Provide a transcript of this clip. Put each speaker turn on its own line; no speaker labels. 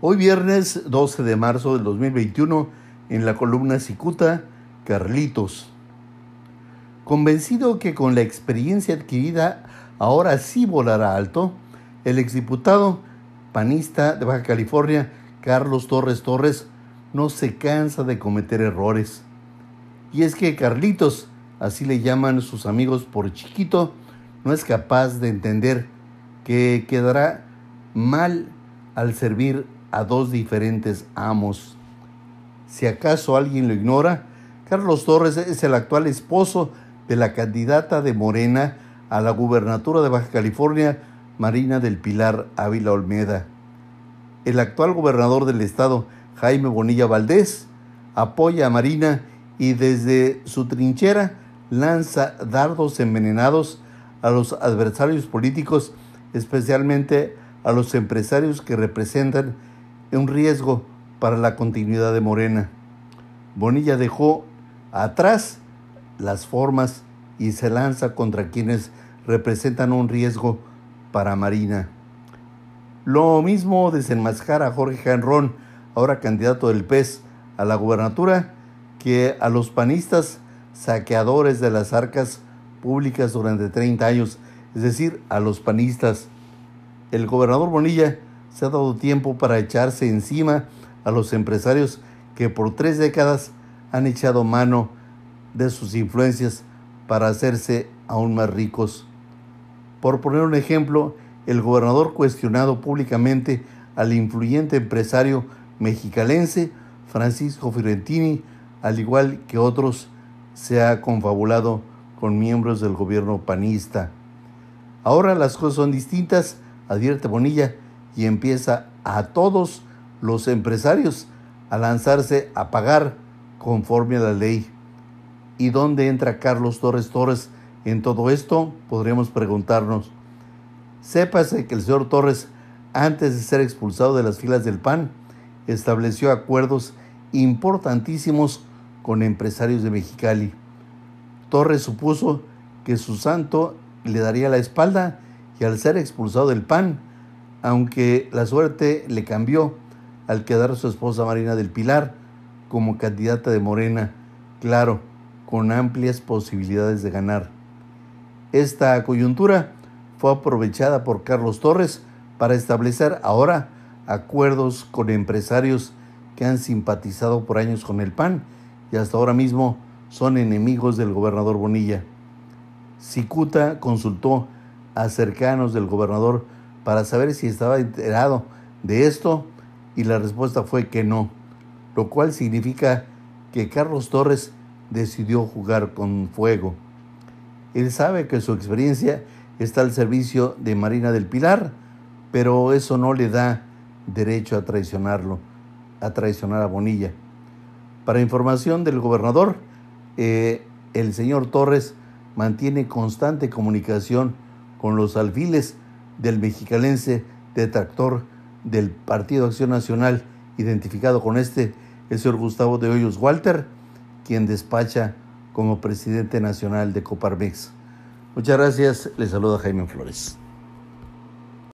Hoy viernes 12 de marzo del 2021, en la columna Cicuta, Carlitos. Convencido que con la experiencia adquirida ahora sí volará alto, el exdiputado panista de Baja California, Carlos Torres Torres, no se cansa de cometer errores. Y es que Carlitos, así le llaman sus amigos por chiquito, no es capaz de entender que quedará mal al servir a dos diferentes amos. Si acaso alguien lo ignora, Carlos Torres es el actual esposo de la candidata de Morena a la gubernatura de Baja California, Marina del Pilar Ávila Olmeda. El actual gobernador del estado, Jaime Bonilla Valdés, apoya a Marina y desde su trinchera lanza dardos envenenados a los adversarios políticos, especialmente a los empresarios que representan un riesgo para la continuidad de Morena. Bonilla dejó atrás las formas y se lanza contra quienes representan un riesgo para Marina. Lo mismo desenmascara a Jorge Janrón, ahora candidato del PES a la gubernatura, que a los panistas saqueadores de las arcas públicas durante 30 años, es decir, a los panistas. El gobernador Bonilla se ha dado tiempo para echarse encima a los empresarios que por tres décadas han echado mano de sus influencias para hacerse aún más ricos. Por poner un ejemplo, el gobernador cuestionado públicamente al influyente empresario mexicalense Francisco Fiorentini, al igual que otros, se ha confabulado con miembros del gobierno panista. Ahora las cosas son distintas, advierte Bonilla, y empieza a todos los empresarios a lanzarse a pagar conforme a la ley. ¿Y dónde entra Carlos Torres Torres en todo esto? Podríamos preguntarnos. Sépase que el señor Torres, antes de ser expulsado de las filas del PAN, estableció acuerdos importantísimos con empresarios de Mexicali. Torres supuso que su santo le daría la espalda y al ser expulsado del PAN, aunque la suerte le cambió al quedar su esposa Marina del Pilar como candidata de Morena, claro, con amplias posibilidades de ganar. Esta coyuntura fue aprovechada por Carlos Torres para establecer ahora acuerdos con empresarios que han simpatizado por años con el PAN y hasta ahora mismo son enemigos del gobernador Bonilla. Cicuta consultó a cercanos del gobernador para saber si estaba enterado de esto y la respuesta fue que no, lo cual significa que Carlos Torres decidió jugar con fuego. Él sabe que su experiencia está al servicio de Marina del Pilar, pero eso no le da derecho a traicionarlo, a traicionar a Bonilla. Para información del gobernador, eh, el señor Torres mantiene constante comunicación con los alfiles del mexicalense detractor del Partido Acción Nacional, identificado con este, el señor Gustavo de Hoyos Walter, quien despacha como presidente nacional de Coparmex. Muchas gracias, le saluda Jaime Flores.